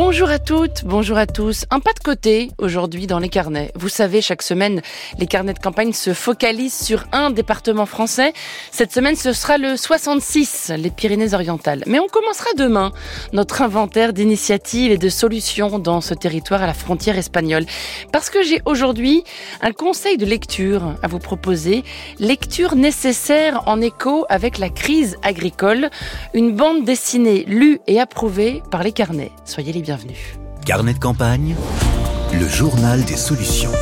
Bonjour à toutes, bonjour à tous. Un pas de côté aujourd'hui dans les carnets. Vous savez, chaque semaine, les carnets de campagne se focalisent sur un département français. Cette semaine, ce sera le 66, les Pyrénées-Orientales. Mais on commencera demain notre inventaire d'initiatives et de solutions dans ce territoire à la frontière espagnole. Parce que j'ai aujourd'hui un conseil de lecture à vous proposer. Lecture nécessaire en écho avec la crise agricole. Une bande dessinée lue et approuvée par les carnets. Soyez les bienvenus. Carnet de campagne, le journal des solutions.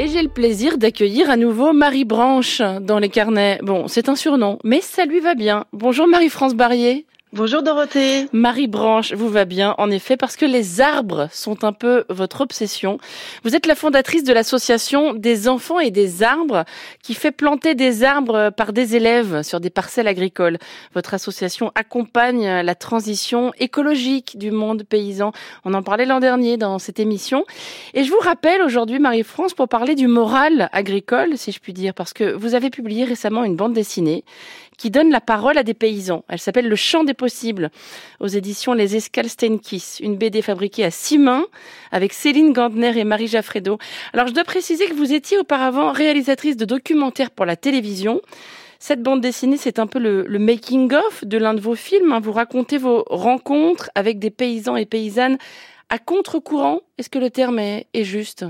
Et j'ai le plaisir d'accueillir à nouveau Marie Branche dans les carnets. Bon, c'est un surnom, mais ça lui va bien. Bonjour Marie-France Barrier. Bonjour Dorothée. Marie Branche vous va bien, en effet, parce que les arbres sont un peu votre obsession. Vous êtes la fondatrice de l'association des enfants et des arbres qui fait planter des arbres par des élèves sur des parcelles agricoles. Votre association accompagne la transition écologique du monde paysan. On en parlait l'an dernier dans cette émission. Et je vous rappelle aujourd'hui, Marie-France, pour parler du moral agricole, si je puis dire, parce que vous avez publié récemment une bande dessinée qui donne la parole à des paysans. Elle s'appelle Le Chant des possibles aux éditions Les Escales Steinkiss, une BD fabriquée à six mains avec Céline Gandner et Marie Jaffredo. Alors je dois préciser que vous étiez auparavant réalisatrice de documentaires pour la télévision. Cette bande dessinée, c'est un peu le, making-of de l'un de vos films. Hein. Vous racontez vos rencontres avec des paysans et paysannes à contre-courant. Est-ce que le terme est juste?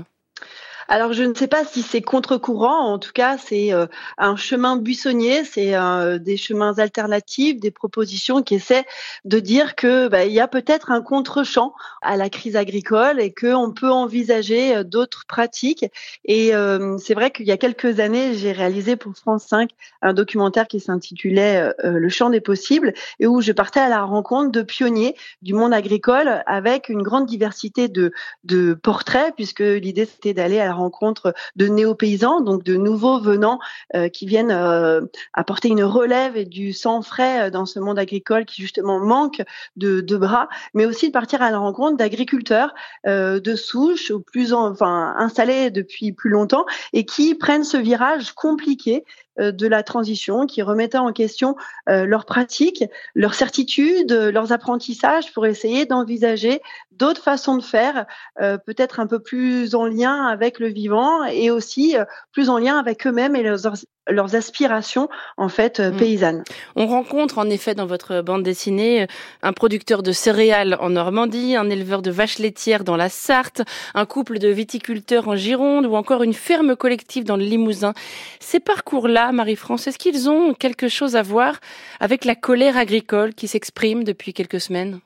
Alors je ne sais pas si c'est contre-courant, en tout cas c'est euh, un chemin buissonnier, c'est euh, des chemins alternatifs, des propositions qui essaient de dire que bah, il y a peut-être un contre-champ à la crise agricole et qu'on peut envisager euh, d'autres pratiques. Et c'est vrai qu'il y a quelques années, j'ai réalisé pour France 5 un documentaire qui s'intitulait Le champ des possibles et où je partais à la rencontre de pionniers du monde agricole avec une grande diversité de, de portraits puisque l'idée c'était d'aller à la rencontre de néo-paysans, donc de nouveaux venants euh, qui viennent euh, apporter une relève et du sang frais euh, dans ce monde agricole qui justement manque de, bras, mais aussi de partir à la rencontre d'agriculteurs de souche ou plus enfin installés depuis plus longtemps et qui prennent ce virage compliqué de la transition, qui remettaient en question leurs pratiques, leurs certitudes, leurs apprentissages pour essayer d'envisager d'autres façons de faire, peut-être un peu plus en lien avec le vivant et aussi plus en lien avec eux-mêmes et leurs, leurs aspirations en fait mm. paysannes. On rencontre en effet dans votre bande dessinée un producteur de céréales en Normandie, un éleveur de vaches laitières dans la Sarthe, un couple de viticulteurs en Gironde ou encore une ferme collective dans le Limousin. Ces parcours-là, Marie-France, est-ce qu'ils ont quelque chose à voir avec la colère agricole qui s'exprime depuis quelques semaines?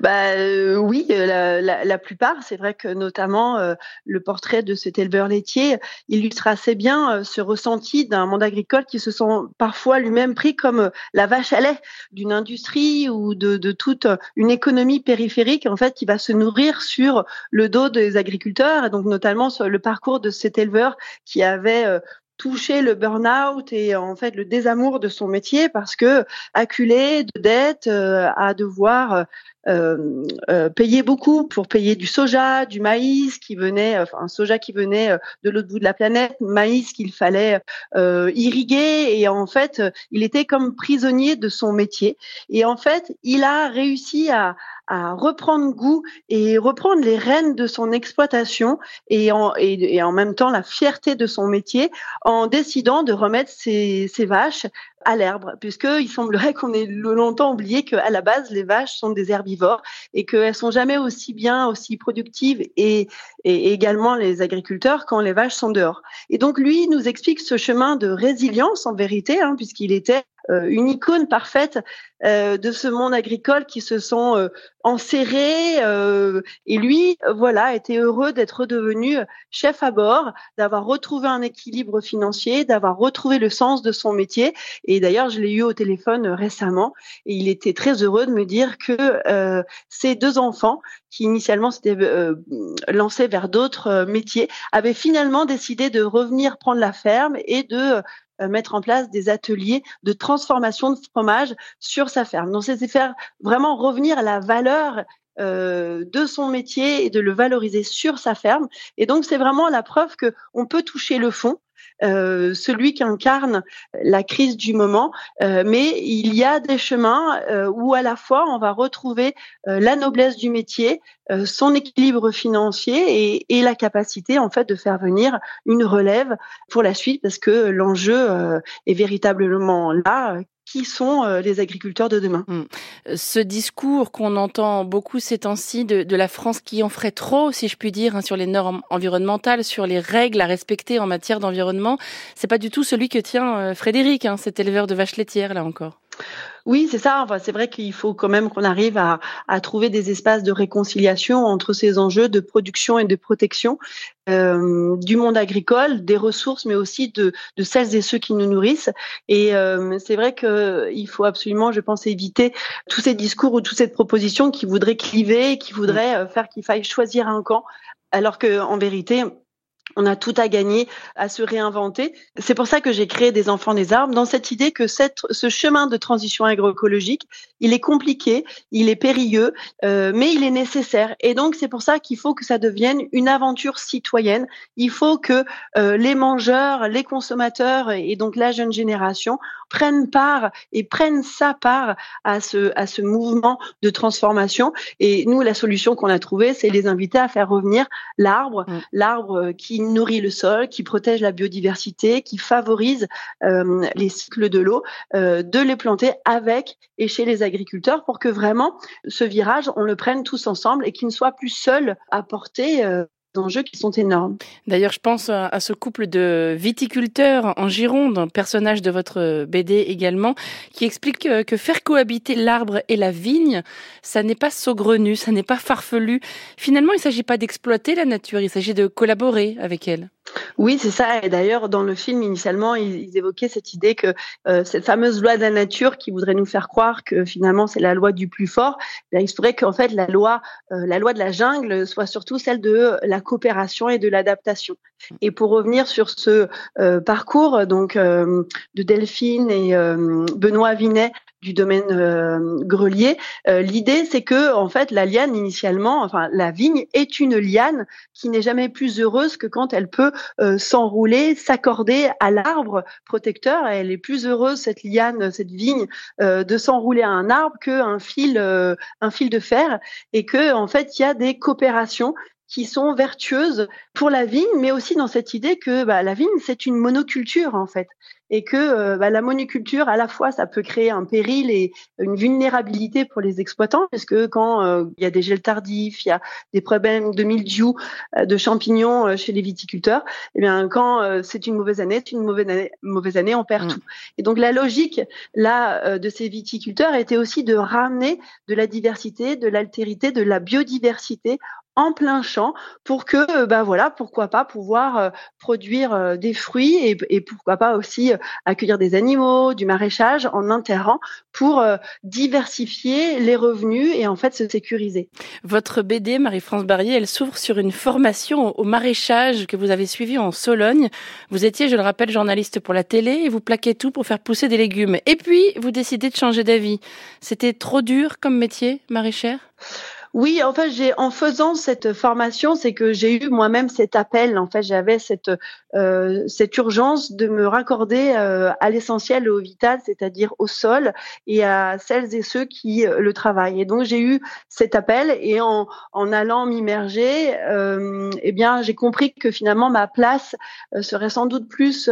Bah euh, oui, euh, la, plupart. C'est vrai que notamment euh, le portrait de cet éleveur laitier illustre assez bien ce ressenti d'un monde agricole qui se sent parfois lui-même pris comme la vache à lait d'une industrie ou de, de, toute une économie périphérique en fait qui va se nourrir sur le dos des agriculteurs et donc notamment sur le parcours de cet éleveur qui avait touché le burn-out et en fait le désamour de son métier parce que acculé de dettes à devoir euh, euh, payer beaucoup pour payer du soja, du maïs qui venait, enfin un soja qui venait euh, de l'autre bout de la planète, maïs qu'il fallait euh, irriguer. Et en fait il était comme prisonnier de son métier. Et en fait il a réussi à, à reprendre goût et reprendre les rênes de son exploitation et en, et, et en même temps la fierté de son métier en décidant de remettre ses, ses vaches à l'herbe, puisqu'il semblerait qu'on ait longtemps oublié qu'à la base, les vaches sont des herbivores et qu'elles sont jamais aussi bien, aussi productives et, et également les agriculteurs quand les vaches sont dehors. Et donc, lui nous explique ce chemin de résilience en vérité, hein, puisqu'il était euh, une icône parfaite euh, de ce monde agricole qui se sont euh, enserrés. et lui, voilà, était heureux d'être devenu chef à bord, d'avoir retrouvé un équilibre financier, d'avoir retrouvé le sens de son métier. Et d'ailleurs, je l'ai eu au téléphone récemment et il était très heureux de me dire que ses deux enfants, qui initialement s'étaient lancés vers d'autres métiers, avaient finalement décidé de revenir prendre la ferme et de euh, mettre en place des ateliers de transformation de fromage sur sa ferme. Donc, c'est faire vraiment revenir à la valeur de son métier et de le valoriser sur sa ferme. Et donc c'est vraiment la preuve que on peut toucher le fond. Euh, celui qui incarne la crise du moment, euh, mais il y a des chemins euh, où à la fois on va retrouver la noblesse du métier, son équilibre financier et, et, la capacité en fait de faire venir une relève pour la suite, parce que l'enjeu est véritablement là qui sont euh, les agriculteurs de demain. Hmm. Ce discours qu'on entend beaucoup ces temps-ci de, la France qui en ferait trop, si je puis dire, hein, sur les normes environnementales, sur les règles à respecter en matière d'environnement, c'est pas du tout celui que tient euh, Frédéric, hein, cet éleveur de vaches laitières là encore. Oui, c'est ça. Enfin, c'est vrai qu'il faut quand même qu'on arrive à, à, trouver des espaces de réconciliation entre ces enjeux de production et de protection euh, du monde agricole, des ressources, mais aussi de, de, celles et ceux qui nous nourrissent. Et euh, c'est vrai qu'il faut absolument, je pense, éviter tous ces discours ou toutes ces propositions qui voudraient cliver, qui voudraient euh, faire qu'il faille choisir un camp, alors que en vérité, on a tout à gagner à se réinventer. C'est pour ça que j'ai créé des enfants des arbres dans cette idée que cette, ce chemin de transition agroécologique, il est compliqué, il est périlleux, euh, mais il est nécessaire. Et donc c'est pour ça qu'il faut que ça devienne une aventure citoyenne. Il faut que euh, les mangeurs, les consommateurs et donc la jeune génération prennent part et prennent sa part à ce à ce mouvement de transformation. Et nous, la solution qu'on a trouvée, c'est les inviter à faire revenir l'arbre, mm. l'arbre qui nourrit le sol, qui protège la biodiversité, qui favorise euh, les cycles de l'eau, euh, de les planter avec et chez les agriculteurs pour que vraiment ce virage, on le prenne tous ensemble et qu'il ne soit plus seul à porter. Euh, enjeux qui sont énormes. D'ailleurs, je pense à ce couple de viticulteurs en Gironde, un personnage de votre BD également, qui explique que, faire cohabiter l'arbre et la vigne, ça n'est pas saugrenu, ça n'est pas farfelu. Finalement, il ne s'agit pas d'exploiter la nature, il s'agit de collaborer avec elle. Oui, c'est ça. Et d'ailleurs, dans le film, initialement, ils, évoquaient cette idée que euh, cette fameuse loi de la nature qui voudrait nous faire croire que finalement c'est la loi du plus fort, eh il faudrait qu'en fait la loi, euh, la loi de la jungle soit surtout celle de la coopération et de l'adaptation. Et pour revenir sur ce euh, parcours donc de Delphine et Benoît Vinet du domaine euh, grelier. Euh, l'idée, c'est que en fait, la liane initialement, enfin la vigne est une liane qui n'est jamais plus heureuse que quand elle peut euh, s'enrouler, s'accorder à l'arbre protecteur. Elle est plus heureuse cette liane, cette vigne, de s'enrouler à un arbre qu'un fil, un fil de fer, et que en fait, il y a des coopérations qui sont vertueuses pour la vigne, mais aussi dans cette idée que bah, la vigne, c'est une monoculture en fait et que euh, bah, la monoculture, à la fois, ça peut créer un péril et une vulnérabilité pour les exploitants, parce que quand euh, il y a des gels tardifs, il y a des problèmes de mildiou, euh, de champignons chez les viticulteurs, eh bien quand c'est une mauvaise année, c'est une mauvaise année, mauvaise année, on perd mm. tout. Et donc la logique là de ces viticulteurs était aussi de ramener de la diversité, de l'altérité, de la biodiversité en plein champ pour que, ben voilà, pourquoi pas pouvoir produire des fruits et, et pourquoi pas aussi accueillir des animaux, du maraîchage en enterrant pour euh, diversifier les revenus et en fait se sécuriser. Votre BD, Marie-France Barrier, elle s'ouvre sur une formation au maraîchage que vous avez suivie en Sologne. Vous étiez, je le rappelle, journaliste pour la télé et vous plaquez tout pour faire pousser des légumes. Et puis, vous décidez de changer d'avis. C'était trop dur comme métier, maraîchère? Oui, en fait, j'ai en faisant cette formation, c'est que j'ai eu moi-même cet appel. En fait, j'avais cette euh, cette urgence de me raccorder euh, à l'essentiel, au vital, c'est-à-dire au sol et à celles et ceux qui euh, le travaillent. Et donc, j'ai eu cet appel et en en allant m'immerger, eh bien, j'ai compris que finalement ma place serait sans doute plus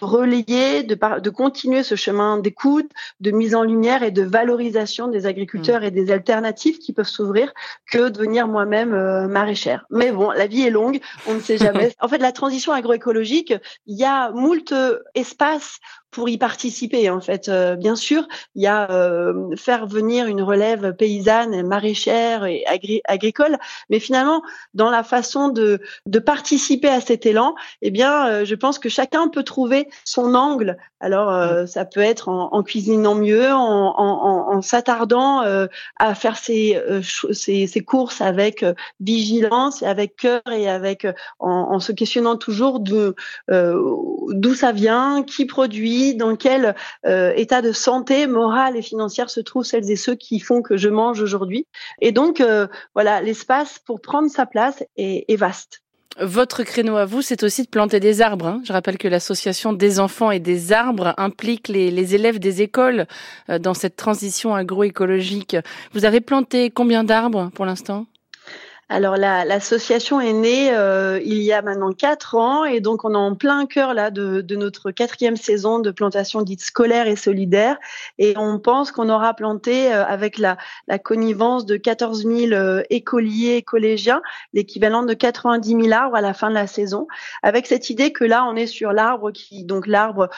relayer, de, de continuer ce chemin d'écoute, de mise en lumière et de valorisation des agriculteurs mm. et des alternatives qui peuvent s'ouvrir que devenir moi-même euh, maraîchère. Mais bon, la vie est longue, on ne sait jamais. en fait, la transition agroécologique, il y a moult espaces pour y participer. En fait, euh, bien sûr, il y a euh, faire venir une relève paysanne, maraîchère et agricole, mais finalement, dans la façon de, de participer à cet élan, eh bien, euh, je pense que chacun peut trouver son angle. Alors, mmh. ça peut être en, en cuisinant mieux, en, en, en s'attardant à faire ses, ses, ses, courses avec vigilance, avec cœur et avec en, se questionnant toujours d'où ça vient, qui produit dans quel état de santé morale et financière se trouvent celles et ceux qui font que je mange aujourd'hui. Et donc, voilà, l'espace pour prendre sa place est, vaste. Votre créneau à vous, c'est aussi de planter des arbres. Hein. Je rappelle que l'association des enfants et des arbres implique les, les élèves des écoles euh, dans cette transition agroécologique. Vous avez planté combien d'arbres pour l'instant? Alors l'association est née euh, il y a maintenant quatre ans et donc on est en plein cœur là de, de, notre quatrième saison de plantation dite scolaire et solidaire. Et on pense qu'on aura planté euh, avec la, la, connivence de 14 000 euh, écoliers et collégiens l'équivalent de 90 000 arbres à la fin de la saison. Avec cette idée que là on est sur l'arbre qui donc l'arbre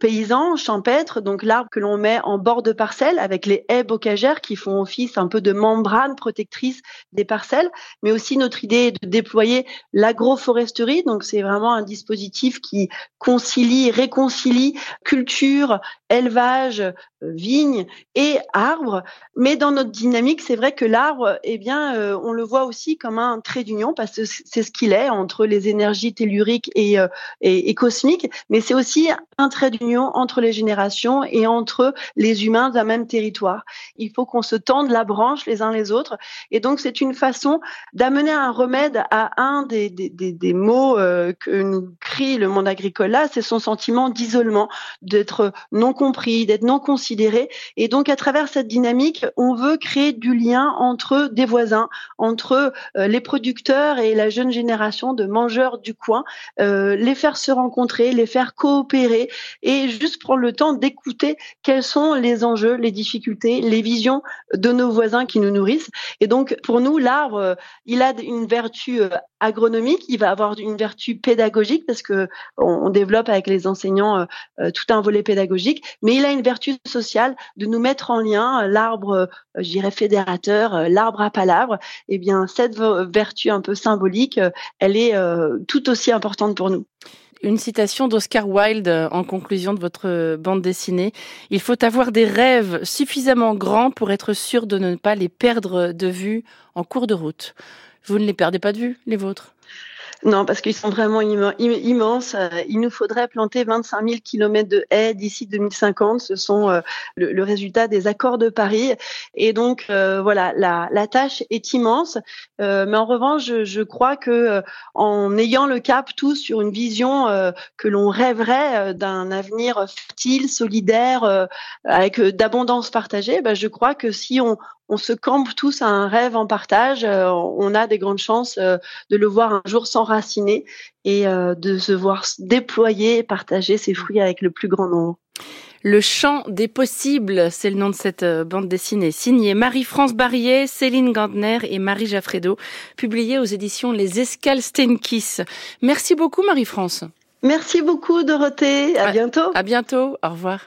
paysan champêtre donc l'arbre que l'on met en bord de parcelle avec les haies bocagères qui font office un peu de membrane protectrice des parcelles mais aussi notre idée de déployer l'agroforesterie. Donc c'est vraiment un dispositif qui concilie, réconcilie culture, élevage, euh, vigne et arbre. Mais dans notre dynamique, c'est vrai que l'arbre, eh bien, euh, on le voit aussi comme un trait d'union parce que c'est ce qu'il est entre les énergies telluriques et, euh, et, et cosmiques. Mais c'est aussi un trait d'union entre les générations et entre les humains d'un même territoire. Il faut qu'on se tende la branche les uns les autres. Et donc, c'est une façon d'amener un remède à un des, des, des, des mots que nous crie le monde agricole là, c'est son sentiment d'isolement, d'être non compris, d'être non considéré. Et donc, à travers cette dynamique, on veut créer du lien entre des voisins, entre euh, les producteurs et la jeune génération de mangeurs du coin, euh, les faire se rencontrer, les faire coopérer et juste prendre le temps d'écouter quels sont les enjeux, les difficultés, les visions de nos voisins qui nous nourrissent. Et donc, pour nous, l'arbre, il a une vertu euh, agronomique, il va avoir une vertu pédagogique parce que on, développe avec les enseignants tout un volet pédagogique, mais il a une vertu sociale de nous mettre en lien l'arbre, euh, je dirais fédérateur, euh, l'arbre à palabre. Eh bien, cette vertu un peu symbolique, euh, elle est tout aussi importante pour nous. Une citation d'Oscar Wilde en conclusion de votre bande dessinée. Il faut avoir des rêves suffisamment grands pour être sûr de ne pas les perdre de vue en cours de route. Vous ne les perdez pas de vue, les vôtres non, parce qu'ils sont vraiment immenses. Euh, il nous faudrait planter 25 000 kilomètres de haies d'ici 2050. Ce sont euh, le, résultat des accords de Paris. Et donc, euh, voilà, la, tâche est immense. mais en revanche, je, crois que en ayant le cap tous sur une vision que l'on rêverait d'un avenir fertile, solidaire, avec d'abondance partagée, ben, je crois que si on, on se campe tous à un rêve en partage, on a des grandes chances de le voir un jour s'enraciner et euh, de se voir déployer et partager ses fruits avec le plus grand nombre. Le chant des possibles, c'est le nom de cette euh, bande dessinée, signée Marie-France Barrier, Céline Gandner et Marie Jaffredo, publiée aux éditions Les Escales Steinkiss. Merci beaucoup Marie-France. Merci beaucoup Dorothée, à bientôt. À bientôt, au revoir.